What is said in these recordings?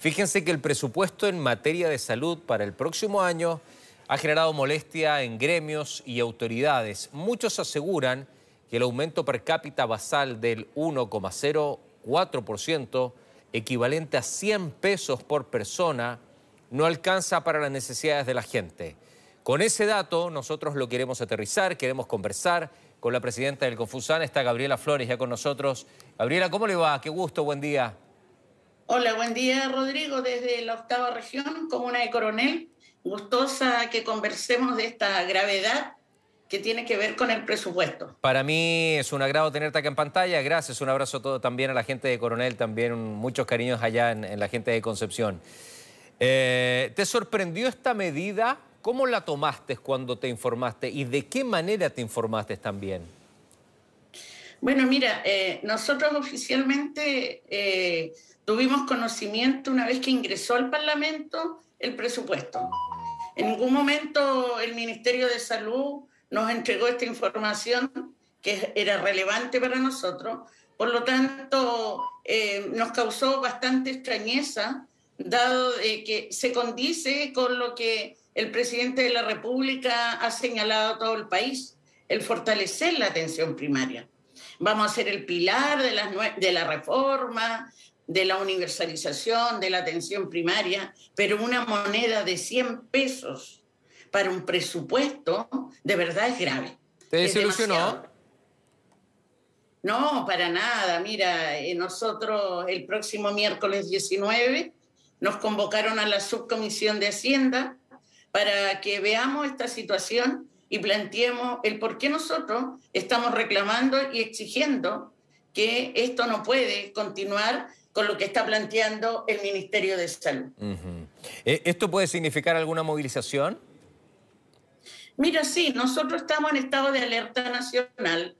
Fíjense que el presupuesto en materia de salud para el próximo año ha generado molestia en gremios y autoridades. Muchos aseguran que el aumento per cápita basal del 1,04%, equivalente a 100 pesos por persona, no alcanza para las necesidades de la gente. Con ese dato nosotros lo queremos aterrizar, queremos conversar con la presidenta del Confusan, está Gabriela Flores ya con nosotros. Gabriela, ¿cómo le va? Qué gusto, buen día. Hola, buen día Rodrigo, desde la octava región, comuna de Coronel. Gustosa que conversemos de esta gravedad que tiene que ver con el presupuesto. Para mí es un agrado tenerte acá en pantalla. Gracias, un abrazo todo también a la gente de Coronel, también muchos cariños allá en, la gente de Concepción. Eh, ¿Te sorprendió esta medida? ¿Cómo la tomaste cuando te informaste y de qué manera te informaste también? Bueno, mira, eh, nosotros oficialmente eh, tuvimos conocimiento una vez que ingresó al Parlamento el presupuesto. En ningún momento el Ministerio de Salud nos entregó esta información que era relevante para nosotros, por lo tanto eh, nos causó bastante extrañeza, dado que se condice con lo que el presidente de la República ha señalado a todo el país, el fortalecer la atención primaria. Vamos a ser el pilar de la, de la reforma, de la universalización de la atención primaria, pero una moneda de 100 pesos para un presupuesto de verdad es grave. ¿Te desilusionó? No, para nada. Mira, eh, nosotros el próximo miércoles 19 nos convocaron a la subcomisión de Hacienda para que veamos esta situación y planteemos el por qué nosotros estamos reclamando y exigiendo que esto no puede continuar con lo que está planteando el Ministerio de Salud. Eh, ¿Esto puede significar alguna movilización? Mira, sí, nosotros estamos en estado de alerta nacional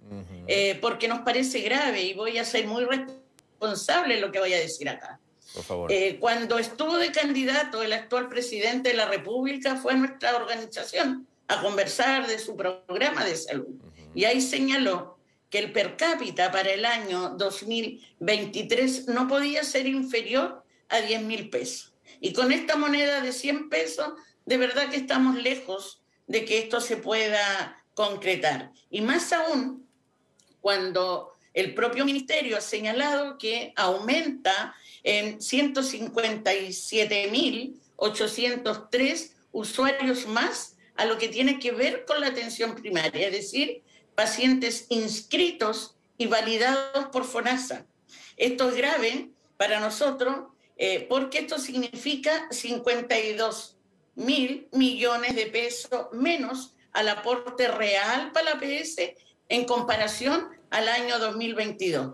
eh, porque nos parece grave y voy a ser muy responsable en lo que voy a decir acá. Por favor. Eh, cuando estuvo de candidato el actual presidente de la República fue nuestra organización a conversar de su programa de salud. Y ahí señaló que el per cápita para el año 2023 no podía ser inferior a 10 mil pesos. Y con esta moneda de 100 pesos, de verdad que estamos lejos de que esto se pueda concretar. Y más aún cuando el propio ministerio ha señalado que aumenta en 157.803 usuarios más a lo que tiene que ver con la atención primaria, es decir, pacientes inscritos y validados por FONASA. Esto es grave para nosotros eh, porque esto significa 52 mil millones de pesos menos al aporte real para la PS en comparación al año 2022.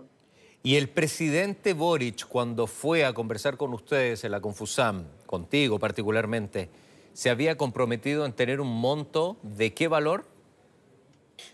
Y el presidente Boric, cuando fue a conversar con ustedes en la Confusam, contigo particularmente, ¿se había comprometido en tener un monto de qué valor?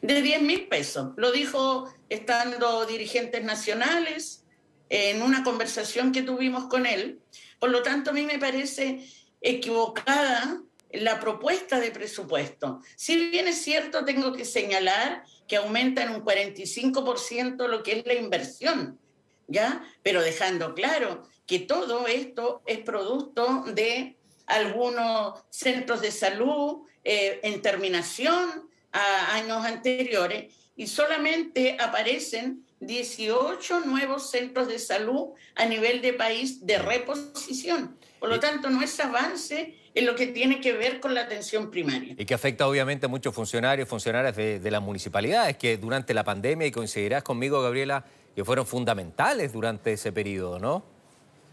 de 10 mil pesos. Lo dijo estando dirigentes nacionales en una conversación que tuvimos con él. Por lo tanto, a mí me parece equivocada la propuesta de presupuesto. Si bien es cierto, tengo que señalar que aumenta en un 45% lo que es la inversión, ¿ya? Pero dejando claro que todo esto es producto de algunos centros de salud eh, en terminación, a años anteriores y solamente aparecen 18 nuevos centros de salud a nivel de país de reposición. Por lo tanto, no es avance en lo que tiene que ver con la atención primaria. Y que afecta obviamente a muchos funcionarios, funcionarias de, de las municipalidades que durante la pandemia, y coincidirás conmigo, Gabriela, que fueron fundamentales durante ese periodo, ¿no?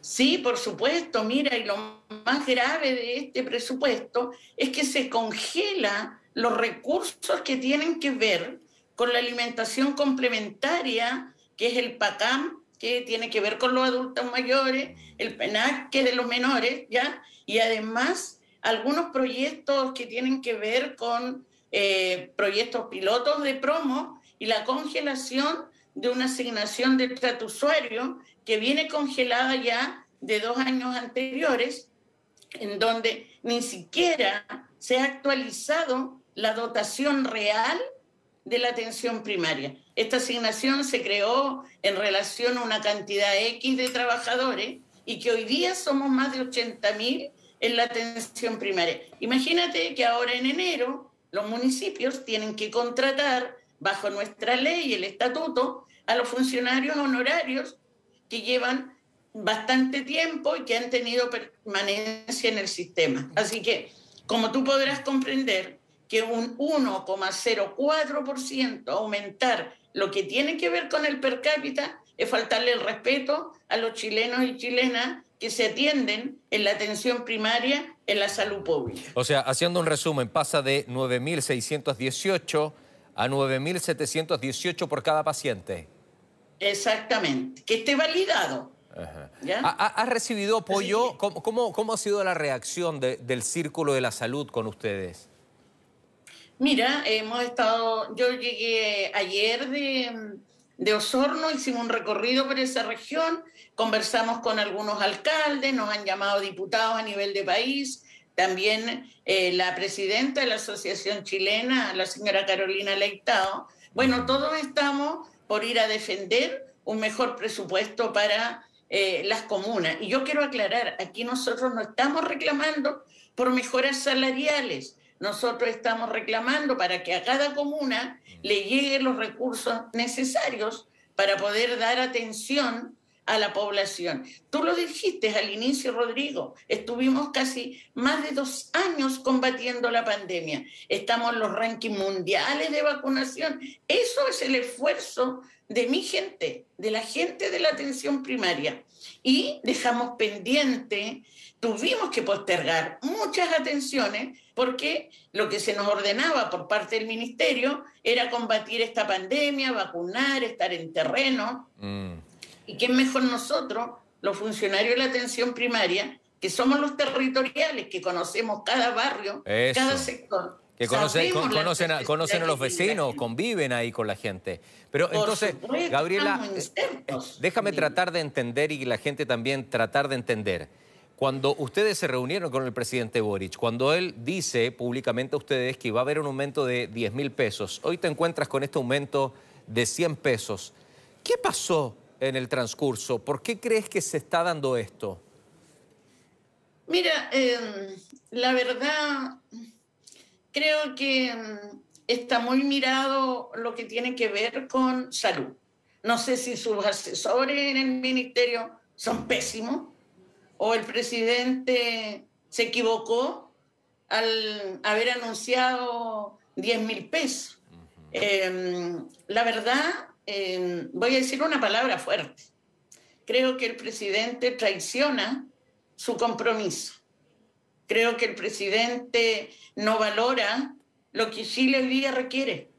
Sí, por supuesto. Mira, y lo más grave de este presupuesto es que se congela los recursos que tienen que ver con la alimentación complementaria, que es el PACAM, que tiene que ver con los adultos mayores, el PENAC, que es de los menores, ¿ya? Y además algunos proyectos que tienen que ver con eh, proyectos pilotos de promo y la congelación de una asignación de trato usuario que viene congelada ya de dos años anteriores, en donde ni siquiera se ha actualizado la dotación real de la atención primaria. Esta asignación se creó en relación a una cantidad X de trabajadores y que hoy día somos más de 80.000 en la atención primaria. Imagínate que ahora en enero los municipios tienen que contratar, bajo nuestra ley el estatuto, a los funcionarios honorarios que llevan bastante tiempo y que han tenido permanencia en el sistema. Así que, como tú podrás comprender, que un 1,04% aumentar lo que tiene que ver con el per cápita es faltarle el respeto a los chilenos y chilenas que se atienden en la atención primaria en la salud pública. O sea, haciendo un resumen, pasa de 9.618 a 9.718 por cada paciente. Exactamente, que esté validado. ¿Ha, recibido apoyo? ¿Cómo, cómo, ha sido la reacción del Círculo de la Salud con ustedes? Mira, hemos estado, yo llegué ayer de, de Osorno, hicimos un recorrido por esa región, conversamos con algunos alcaldes, nos han llamado diputados a nivel de país, también eh, la presidenta de la Asociación Chilena, la señora Carolina Leitao. Bueno, todos estamos por ir a defender un mejor presupuesto para eh, las comunas. Y yo quiero aclarar, aquí nosotros no estamos reclamando por mejoras salariales, nosotros estamos reclamando para que a cada comuna le lleguen los recursos necesarios para poder dar atención a la población. Tú lo dijiste al inicio, Rodrigo, estuvimos casi más de dos años combatiendo la pandemia. Estamos en los rankings mundiales de vacunación. Eso es el esfuerzo de mi gente, de la gente de la atención primaria. Y dejamos pendiente, tuvimos que postergar muchas atenciones porque lo que se nos ordenaba por parte del ministerio era combatir esta pandemia, vacunar, estar en terreno. Mm. ¿Y quién mejor nosotros, los funcionarios de la atención primaria, que somos los territoriales, que conocemos cada barrio, cada sector? Que conocen, conocen, a, conocen a los vecinos, conviven ahí con la gente. Pero entonces, Gabriela, eh, eh, déjame tratar de entender y la gente también tratar de entender. Cuando ustedes se reunieron con el presidente Boric, cuando él dice públicamente a ustedes que va a haber un aumento de 10 mil pesos, hoy te encuentras con este aumento de 100 pesos. ¿Qué pasó en el transcurso? ¿Por qué crees que se está dando esto? Mira, em, la verdad, creo que em, está muy mirado lo que tiene que ver con salud. No sé si sus asesores en el ministerio son pésimos o el presidente se equivocó al haber anunciado 10 mil pesos. Em, la verdad, voy a decir una palabra fuerte. Creo que el presidente traiciona su compromiso. Creo que el presidente no valora lo que Chile hoy día requiere,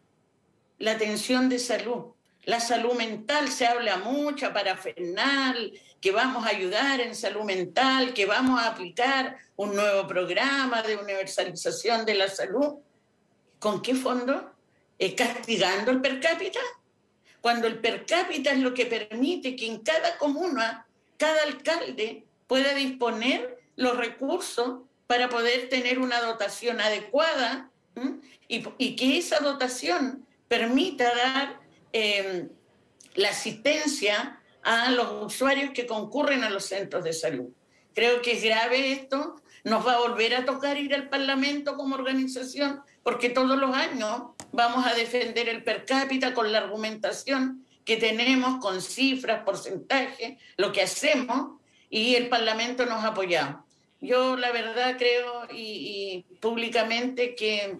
la atención de salud. La salud mental se habla mucho para FENAL, que vamos a ayudar en salud mental, que vamos a aplicar un nuevo programa de universalización de la salud. ¿Con qué fondo? ¿Castigando el per cápita? Cuando el per cápita es lo que permite que en cada comuna, cada alcalde pueda disponer los recursos para poder tener una dotación adecuada y, que esa dotación permita dar em, la asistencia a los usuarios que concurren a los centros de salud. Creo que es grave esto, nos va a volver a tocar ir al Parlamento como organización, porque todos los años vamos a defender el per cápita con la argumentación que tenemos, con cifras, porcentajes, lo que hacemos, y el Parlamento nos ha apoyado. Yo la verdad creo y, públicamente que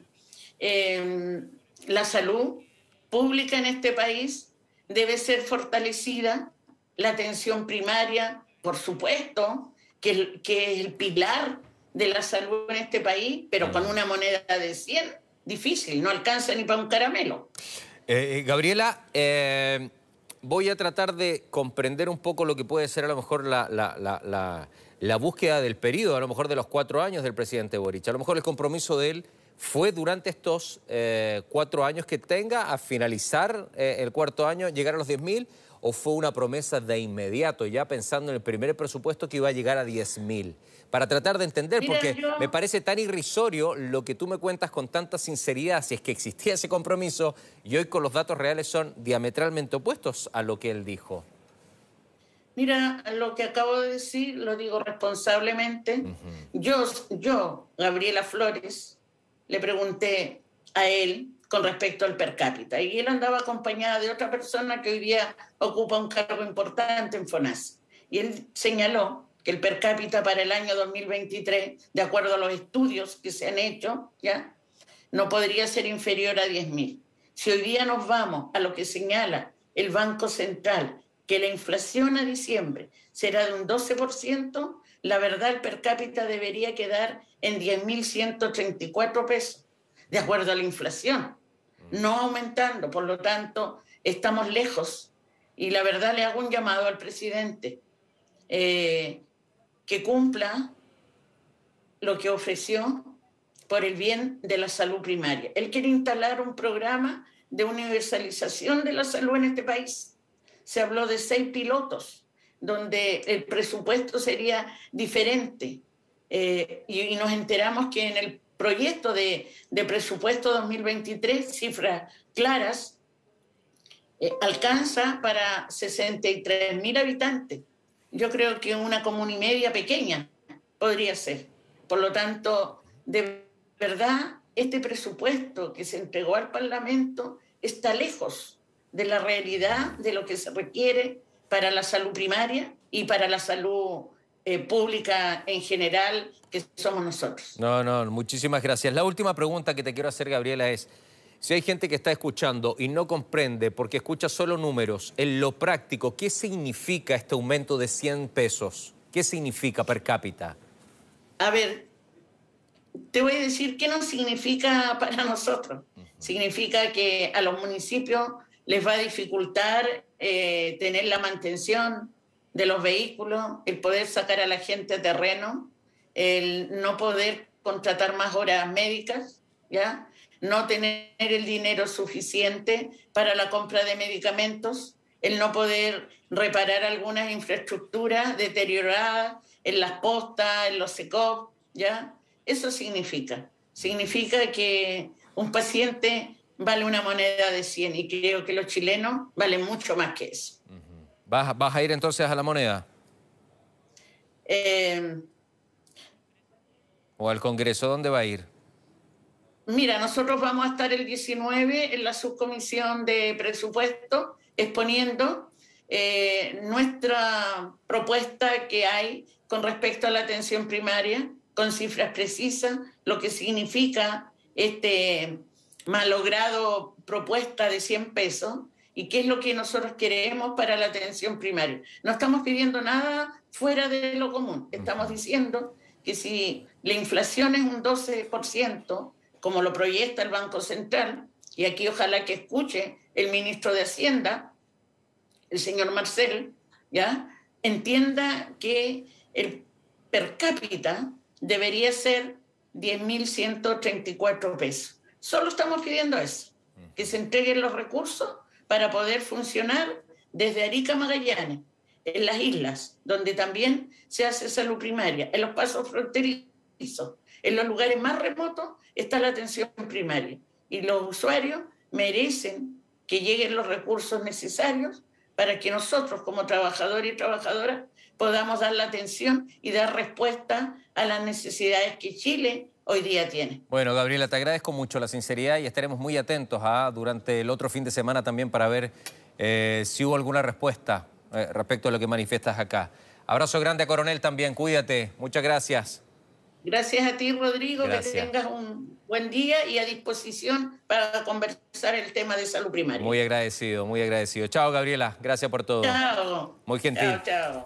em, la salud pública en este país debe ser fortalecida, la atención primaria, por supuesto, que, que es el pilar de la salud en este país, pero con una moneda de 100 difícil, no alcanza ni para un caramelo. Eh, eh, Gabriela, eh, voy a tratar de comprender un poco lo que puede ser a lo mejor la, la, búsqueda del periodo, a lo mejor de los cuatro años del presidente Boric. A lo mejor el compromiso de él fue durante estos cuatro años que tenga a finalizar el cuarto año, llegar a los 10.000, o fue una promesa de inmediato, ya pensando en el primer presupuesto que iba a llegar a 10.000? Para tratar de entender, porque me parece tan irrisorio lo que tú me cuentas con tanta sinceridad, si es que existía ese compromiso, y hoy con los datos reales son diametralmente opuestos a lo que él dijo. Mira, lo que acabo de decir lo digo responsablemente. yo, yo, Gabriela Flores, le pregunté a él con respecto al per cápita y él andaba acompañada de otra persona que hoy día ocupa un cargo importante en FONAS. Y él señaló que el per cápita para el año 2023, de acuerdo a los estudios que se han hecho, ¿ya? no podría ser inferior a 10.000. Si hoy día nos vamos a lo que señala el Banco Central, que la inflación a diciembre será de un 12%, la verdad el per cápita debería quedar en 10.134 pesos, de acuerdo a la inflación, no aumentando. Por lo tanto, estamos lejos. Y la verdad le hago un llamado al presidente eh, que cumpla lo que ofreció por el bien de la salud primaria. Él quiere instalar un programa de universalización de la salud en este país. Se habló de seis pilotos, donde el presupuesto sería diferente. Eh, y, nos enteramos que en el proyecto de, presupuesto 2023, cifras claras, eh, alcanza para 63 mil habitantes. Yo creo que una comuna y media pequeña podría ser. Por lo tanto, de verdad, este presupuesto que se entregó al Parlamento está lejos de la realidad de lo que se requiere para la salud primaria y para la salud eh, pública en general que somos nosotros. No, no, muchísimas gracias. La última pregunta que te quiero hacer, Gabriela, es, si hay gente que está escuchando y no comprende porque escucha solo números, en lo práctico, ¿qué significa este aumento de 100 pesos? ¿Qué significa per cápita? A ver, te voy a decir qué no significa para nosotros. Significa que a los municipios les va a dificultar eh, tener la mantención de los vehículos, el poder sacar a la gente a terreno, el no poder contratar más horas médicas, ¿ya? no tener el dinero suficiente para la compra de medicamentos, el no poder reparar algunas infraestructuras deterioradas en las postas, en los SECOP, ¿ya? Eso significa. Significa que un paciente vale una moneda de 100 y creo que los chilenos valen mucho más que eso. ¿Vas, ¿Vas, a ir entonces a la moneda? Eh, ¿O al Congreso? ¿Dónde va a ir? Mira, nosotros vamos a estar el 19 en la subcomisión de presupuesto exponiendo eh, nuestra propuesta que hay con respecto a la atención primaria con cifras precisas lo que significa este malogrado propuesta de 100 pesos y qué es lo que nosotros queremos para la atención primaria. No estamos pidiendo nada fuera de lo común. Estamos diciendo que si la inflación es un 12%, como lo proyecta el Banco Central, y aquí ojalá que escuche el ministro de Hacienda, el señor Marcel, ¿ya? entienda que el per cápita debería ser 10.134 pesos. Solo estamos pidiendo eso, que se entreguen los recursos para poder funcionar desde Arica Magallanes, en las islas, donde también se hace salud primaria, en los pasos fronterizos, en los lugares más remotos está la atención primaria. Y los usuarios merecen que lleguen los recursos necesarios para que nosotros como trabajadores y trabajadoras podamos dar la atención y dar respuesta a las necesidades que Chile hoy día tiene. Bueno, Gabriela, te agradezco mucho la sinceridad y estaremos muy atentos ¿ah? durante el otro fin de semana también para ver eh, si hubo alguna respuesta eh, respecto a lo que manifiestas acá. Abrazo grande a Coronel también, cuídate, muchas gracias. Gracias a ti, Rodrigo, que tengas un buen día y a disposición para conversar el tema de salud primaria. Muy agradecido, muy agradecido. Chao, Gabriela, gracias por todo. Chao. Muy gentil. Chao, chao.